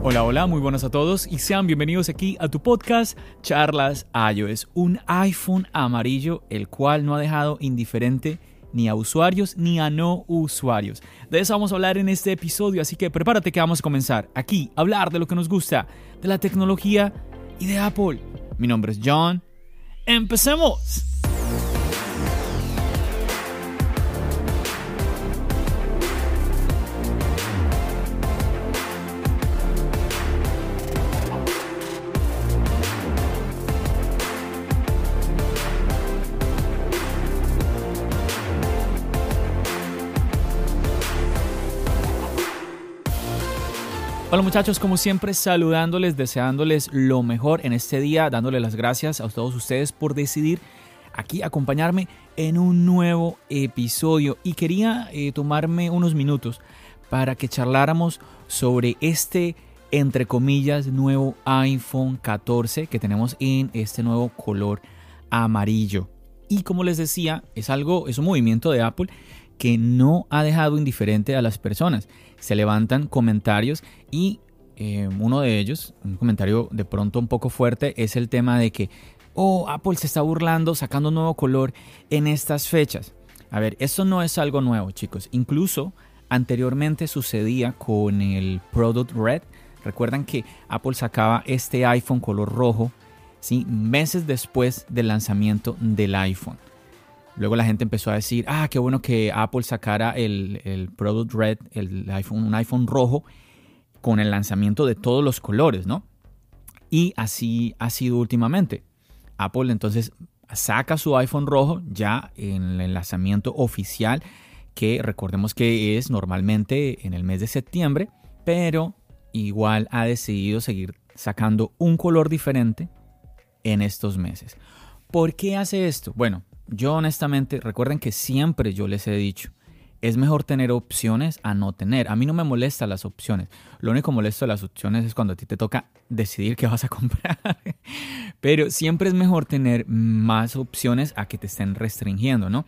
Hola, hola, muy buenos a todos y sean bienvenidos aquí a tu podcast Charlas iOS, un iPhone amarillo el cual no ha dejado indiferente ni a usuarios ni a no usuarios. De eso vamos a hablar en este episodio, así que prepárate que vamos a comenzar aquí a hablar de lo que nos gusta, de la tecnología y de Apple. Mi nombre es John. ¡Empecemos! Hola muchachos, como siempre saludándoles, deseándoles lo mejor en este día, dándoles las gracias a todos ustedes por decidir aquí acompañarme en un nuevo episodio y quería eh, tomarme unos minutos para que charláramos sobre este entre comillas nuevo iPhone 14 que tenemos en este nuevo color amarillo. Y como les decía, es algo, es un movimiento de Apple que no ha dejado indiferente a las personas. Se levantan comentarios y eh, uno de ellos, un comentario de pronto un poco fuerte, es el tema de que, oh, Apple se está burlando sacando un nuevo color en estas fechas. A ver, esto no es algo nuevo, chicos. Incluso anteriormente sucedía con el Product Red. Recuerdan que Apple sacaba este iPhone color rojo, ¿sí? meses después del lanzamiento del iPhone. Luego la gente empezó a decir, ah, qué bueno que Apple sacara el, Product Red, el iPhone, un iPhone rojo, con el lanzamiento de todos los colores, ¿no? Y así ha sido últimamente. Apple entonces saca su iPhone rojo ya en el lanzamiento oficial, que recordemos que es normalmente en el mes de septiembre, pero igual ha decidido seguir sacando un color diferente en estos meses. ¿Por qué hace esto? Bueno, yo honestamente, recuerden que siempre yo les he dicho, es mejor tener opciones a no tener. A mí no me molestan las opciones. Lo único molesto de las opciones es cuando a ti te toca decidir qué vas a comprar. Pero siempre es mejor tener más opciones a que te estén restringiendo, ¿no?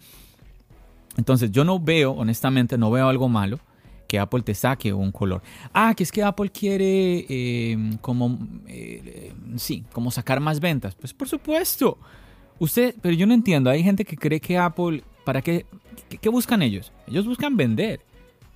Entonces yo no veo, honestamente, no veo algo malo que Apple te saque un color. Ah, que es que Apple quiere eh, como, eh, sí, como sacar más ventas. Pues por supuesto. Usted, pero yo no entiendo, hay gente que cree que Apple, ¿para qué? ¿Qué, buscan ellos? Ellos buscan vender.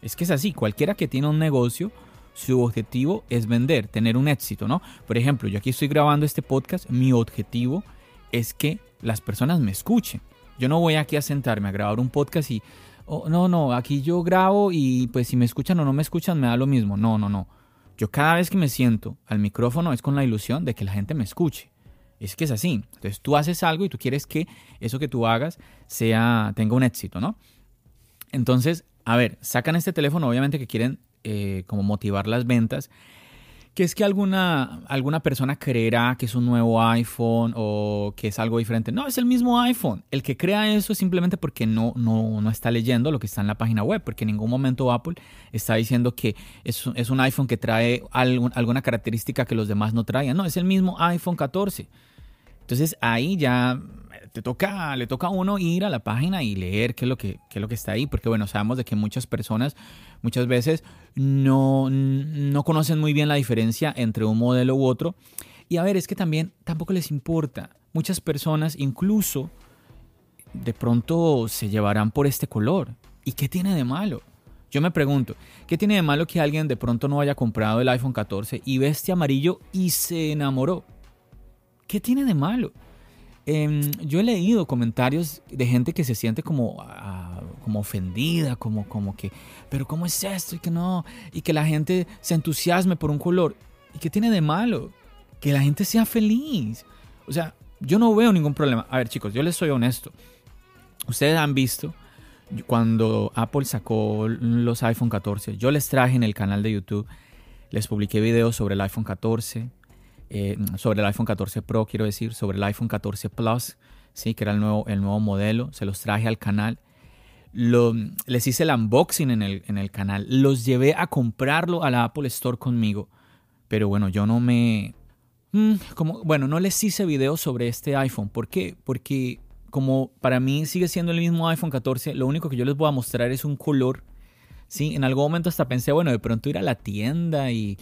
Es que es así, cualquiera que tiene un negocio, su objetivo es vender, tener un éxito, ¿no? Por ejemplo, yo aquí estoy grabando este podcast, mi objetivo es que las personas me escuchen. Yo no voy aquí a sentarme a grabar un podcast y, oh, no, no, aquí yo grabo y pues si me escuchan o no me escuchan me da lo mismo. No, no, no. Yo cada vez que me siento al micrófono es con la ilusión de que la gente me escuche. Es que es así. Entonces tú haces algo y tú quieres que eso que tú hagas sea, tenga un éxito, ¿no? Entonces, a ver, sacan este teléfono, obviamente que quieren eh, como motivar las ventas que es que alguna, alguna persona creerá que es un nuevo iPhone o que es algo diferente. No, es el mismo iPhone. El que crea eso es simplemente porque no, no, no está leyendo lo que está en la página web, porque en ningún momento Apple está diciendo que es, es un iPhone que trae alguna característica que los demás no traigan. No, es el mismo iPhone 14. Entonces ahí ya te toca, le toca a uno ir a la página y leer qué es lo que, qué es lo que está ahí, porque bueno, sabemos de que muchas personas muchas veces no, no conocen muy bien la diferencia entre un modelo u otro. Y a ver, es que también tampoco les importa. Muchas personas incluso de pronto se llevarán por este color. ¿Y qué tiene de malo? Yo me pregunto, ¿qué tiene de malo que alguien de pronto no haya comprado el iPhone 14 y ve este amarillo y se enamoró? ¿Qué tiene de malo? Em, yo he leído comentarios de gente que se siente como, ah, como ofendida, como, como que, pero ¿cómo es esto? Y que no, y que la gente se entusiasme por un color. ¿Y qué tiene de malo? Que la gente sea feliz. O sea, yo no veo ningún problema. A ver chicos, yo les soy honesto. Ustedes han visto, cuando Apple sacó los iPhone 14, yo les traje en el canal de YouTube, les publiqué videos sobre el iPhone 14, eh, sobre el iPhone 14 Pro, quiero decir, sobre el iPhone 14 Plus, ¿sí? que era el nuevo, el nuevo modelo, se los traje al canal. les hice el unboxing en el, en el canal, los llevé a comprarlo a la Apple Store conmigo, pero bueno, yo no me... Mm, como, bueno, no les hice videos sobre este iPhone. ¿Por qué? Porque como para mí sigue siendo el mismo iPhone 14, lo único que yo les voy a mostrar es un color. Sí, en algún momento hasta pensé, bueno, de pronto ir a la tienda y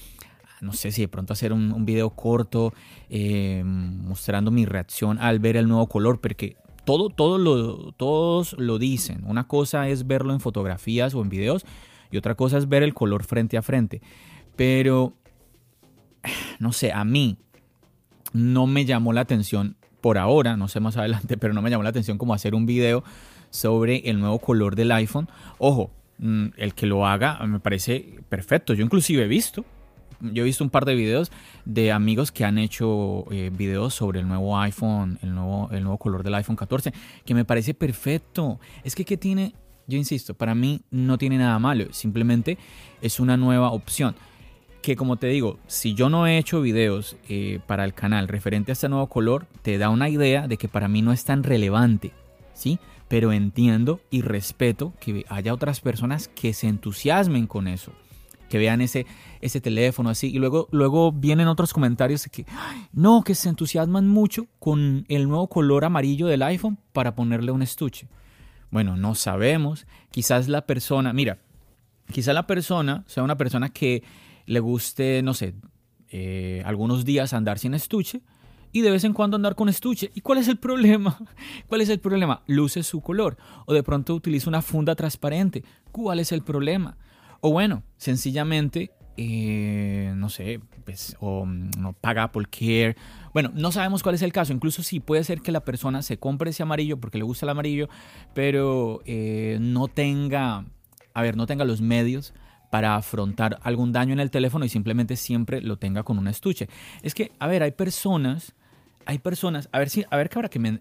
no sé si de pronto hacer un, video corto eh, mostrando mi reacción al ver el nuevo color, porque todo, todo lo, todos lo dicen. Una cosa es verlo en fotografías o en videos y otra cosa es ver el color frente a frente. Pero, no sé, a mí no me llamó la atención por ahora, no sé más adelante, pero no me llamó la atención como hacer un video sobre el nuevo color del iPhone. Ojo, mm, el que lo haga me parece perfecto. Yo inclusive he visto, yo he visto un par de videos de amigos que han hecho eh, videos sobre el nuevo iPhone, el nuevo, el nuevo color del iPhone 14, que me parece perfecto. Es que, ¿qué tiene? Yo insisto, para mí no tiene nada malo, simplemente es una nueva opción que como te digo, si yo no he hecho videos eh, para el canal referente a este nuevo color, te da una idea de que para mí no es tan relevante, ¿sí? Pero entiendo y respeto que haya otras personas que se entusiasmen con eso, que vean ese, ese teléfono así, y luego, luego vienen otros comentarios que, no, que se entusiasman mucho con el nuevo color amarillo del iPhone para ponerle un estuche. Bueno, no sabemos, quizás la persona, mira, quizás la persona sea una persona que le guste, no sé, eh, algunos días andar sin estuche y de vez en cuando andar con estuche. ¿Y cuál es el problema? ¿Cuál es el problema? Luce su color. O de pronto utiliza una funda transparente. ¿Cuál es el problema? O bueno, sencillamente, eh, no sé, pues, o no paga Apple Care. Bueno, no sabemos cuál es el caso. Incluso sí puede ser que la persona se compre ese amarillo porque le gusta el amarillo, pero eh, no tenga, a ver, no tenga los medios para afrontar algún daño en el teléfono y simplemente siempre lo tenga con un estuche. Es que, a ver, hay personas, hay personas, a ver si, a ver para que me,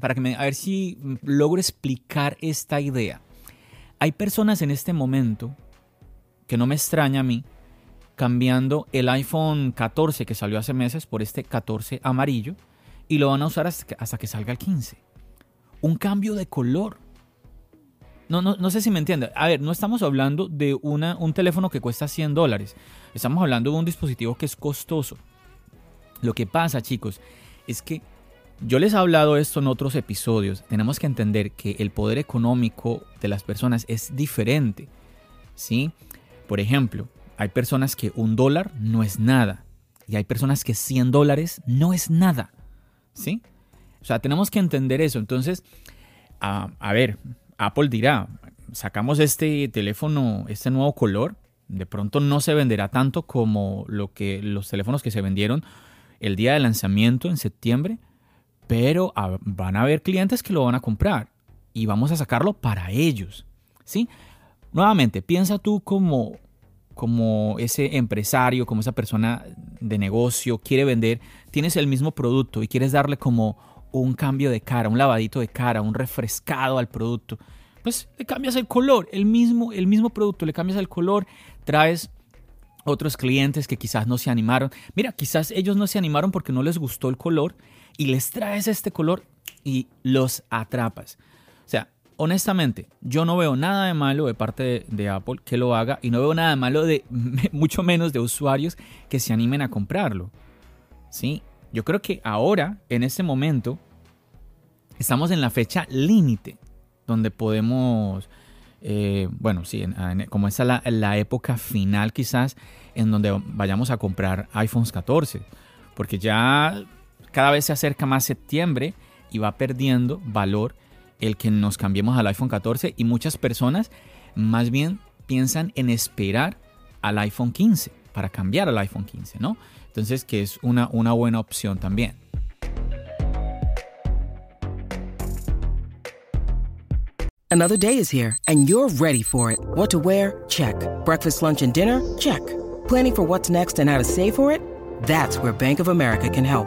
para que me, a ver si logro explicar esta idea. Hay personas en este momento que no me extraña a mí cambiando el iPhone 14 que salió hace meses por este 14 amarillo y lo van a usar hasta que, salga el 15. Un cambio de color no, no, no sé si me entiende. A ver, no estamos hablando de una, un teléfono que cuesta 100 dólares. Estamos hablando de un dispositivo que es costoso. Lo que pasa, chicos, es que yo les he hablado esto en otros episodios. Tenemos que entender que el poder económico de las personas es diferente. ¿Sí? Por ejemplo, hay personas que un dólar no es nada. Y hay personas que 100 dólares no es nada. ¿Sí? O sea, tenemos que entender eso. Entonces, a ver, Apple dirá, sacamos este teléfono, este nuevo color, de pronto no se venderá tanto como lo que los teléfonos que se vendieron el día de lanzamiento en septiembre, pero van a haber clientes que lo van a comprar y vamos a sacarlo para ellos, ¿sí? Nuevamente, piensa tú como como ese empresario, como esa persona de negocio quiere vender, tienes el mismo producto y quieres darle como un cambio de cara, un lavadito de cara, un refrescado al producto, pues le cambias el color, el mismo, el mismo producto, le cambias el color, traes otros clientes que quizás no se animaron. Mira, quizás ellos no se animaron porque no les gustó el color y les traes este color y los atrapas. O sea, honestamente, yo no veo nada de malo de parte de, Apple que lo haga y no veo nada de malo de mucho menos de usuarios que se animen a comprarlo. ¿Sí? Yo creo que ahora, en este momento, estamos en la fecha límite donde podemos, eh, bueno, sí, como esta la, la época final quizás en donde vayamos a comprar iPhones 14, porque ya cada vez se acerca más septiembre y va perdiendo valor el que nos cambiemos al iPhone 14 y muchas personas más bien piensan en esperar al iPhone 15 para cambiar al iPhone 15, ¿no? Entonces, que es una, una buena opción también. Another day is here and you're ready for it. What to wear? Check. Breakfast, lunch, and dinner? Check. Planning for what's next and how to save for it? That's where Bank of America can help.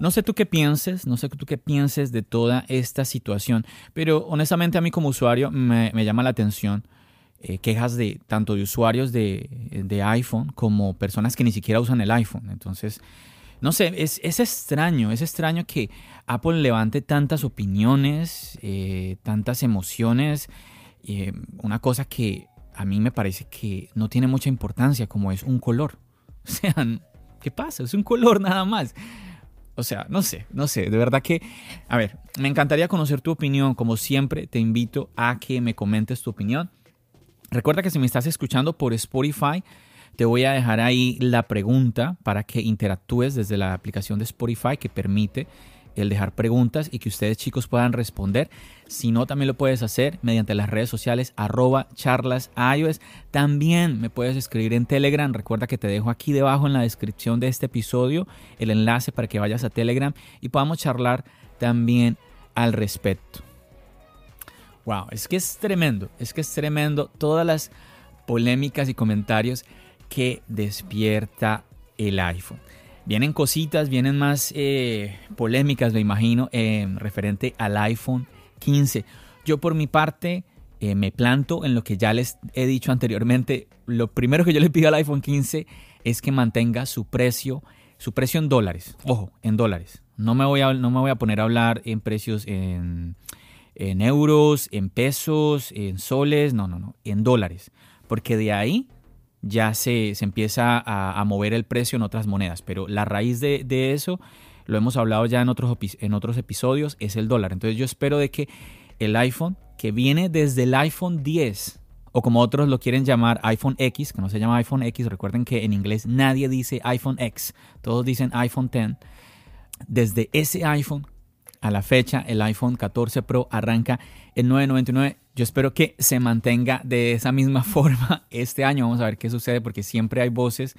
No sé tú qué pienses, no sé tú qué pienses de toda esta situación, pero honestamente a mí como usuario me, llama la atención eh, quejas de tanto de usuarios de, de, iPhone como personas que ni siquiera usan el iPhone. Entonces, no sé, es, es extraño, es extraño que Apple levante tantas opiniones, eh, tantas emociones, eh, una cosa que a mí me parece que no tiene mucha importancia como es un color. O sea, ¿qué pasa? Es un color nada más. O sea, no sé, no sé, de verdad que, a ver, me encantaría conocer tu opinión. Como siempre, te invito a que me comentes tu opinión. Recuerda que si me estás escuchando por Spotify, te voy a dejar ahí la pregunta para que interactúes desde la aplicación de Spotify que permite el dejar preguntas y que ustedes chicos puedan responder. Si no, también lo puedes hacer mediante las redes sociales arroba. También me puedes escribir en Telegram. Recuerda que te dejo aquí debajo en la descripción de este episodio el enlace para que vayas a Telegram y podamos charlar también al respecto. Wow, es que es tremendo, es que es tremendo todas las polémicas y comentarios que despierta el iPhone. Vienen cositas, vienen más eh, polémicas, me imagino, eh, referente al iPhone 15. Yo por mi parte eh, me planto en lo que ya les he dicho anteriormente. Lo primero que yo le pido al iPhone 15 es que mantenga su precio, su precio en dólares. Ojo, en dólares. No me voy a, no me voy a poner a hablar en precios en, en euros, en pesos, en soles, no, no, no, en dólares. Porque de ahí ya se, se empieza a, mover el precio en otras monedas. Pero la raíz de, de, eso, lo hemos hablado ya en otros, en otros episodios, es el dólar. Entonces yo espero de que el iPhone, que viene desde el iPhone 10, o como otros lo quieren llamar iPhone X, que no se llama iPhone X, recuerden que en inglés nadie dice iPhone X, todos dicen iPhone 10. Desde ese iPhone a la fecha, el iPhone 14 Pro arranca en 999 yo espero que se mantenga de esa misma forma este año. Vamos a ver qué sucede porque siempre hay voces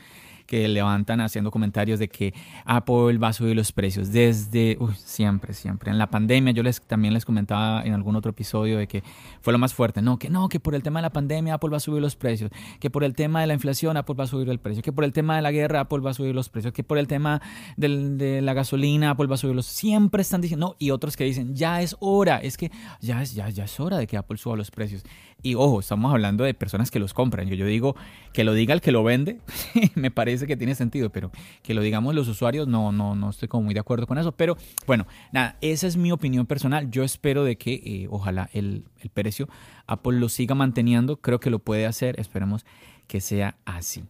que levantan haciendo comentarios de que Apple va a subir los precios desde siempre, siempre. En la pandemia yo les también les comentaba en algún otro episodio de que fue lo más fuerte, no, que no, que por el tema de la pandemia Apple va a subir los precios, que por el tema de la inflación Apple va a subir el precio, que por el tema de la guerra Apple va a subir los precios, que por el tema del, de la gasolina Apple va a subir los siempre están diciendo, no, y otros que dicen, ya es hora, es que ya es, ya, ya es hora de que Apple suba los precios. Y ojo, estamos hablando de personas que los compran. Yo, yo digo que lo diga el que lo vende, me parece que tiene sentido, pero que lo digamos los usuarios, no, no, no estoy como muy de acuerdo con eso. Pero bueno, nada, esa es mi opinión personal. Yo espero de que eh, ojalá el, el precio Apple lo siga manteniendo. Creo que lo puede hacer. Esperemos que sea así.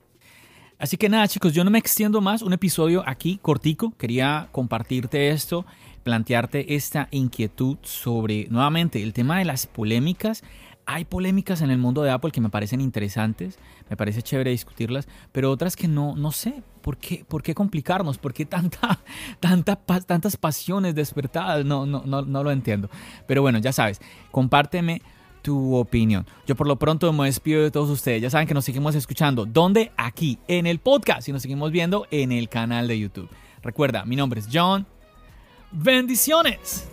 Así que nada, chicos, yo no me extiendo más. Un episodio aquí cortico. Quería compartirte esto, plantearte esta inquietud sobre, nuevamente, el tema de las polémicas hay polémicas en el mundo de Apple que me parecen interesantes, me parece chévere discutirlas, pero otras que no, no sé, ¿por qué, por qué complicarnos? ¿Por qué tanta, tanta, tantas pasiones despertadas? No, no, no, no lo entiendo. Pero bueno, ya sabes, compárteme tu opinión. Yo por lo pronto me despido de todos ustedes. Ya saben que nos seguimos escuchando. ¿Dónde? Aquí, en el podcast. Y nos seguimos viendo en el canal de YouTube. Recuerda, mi nombre es John. Bendiciones.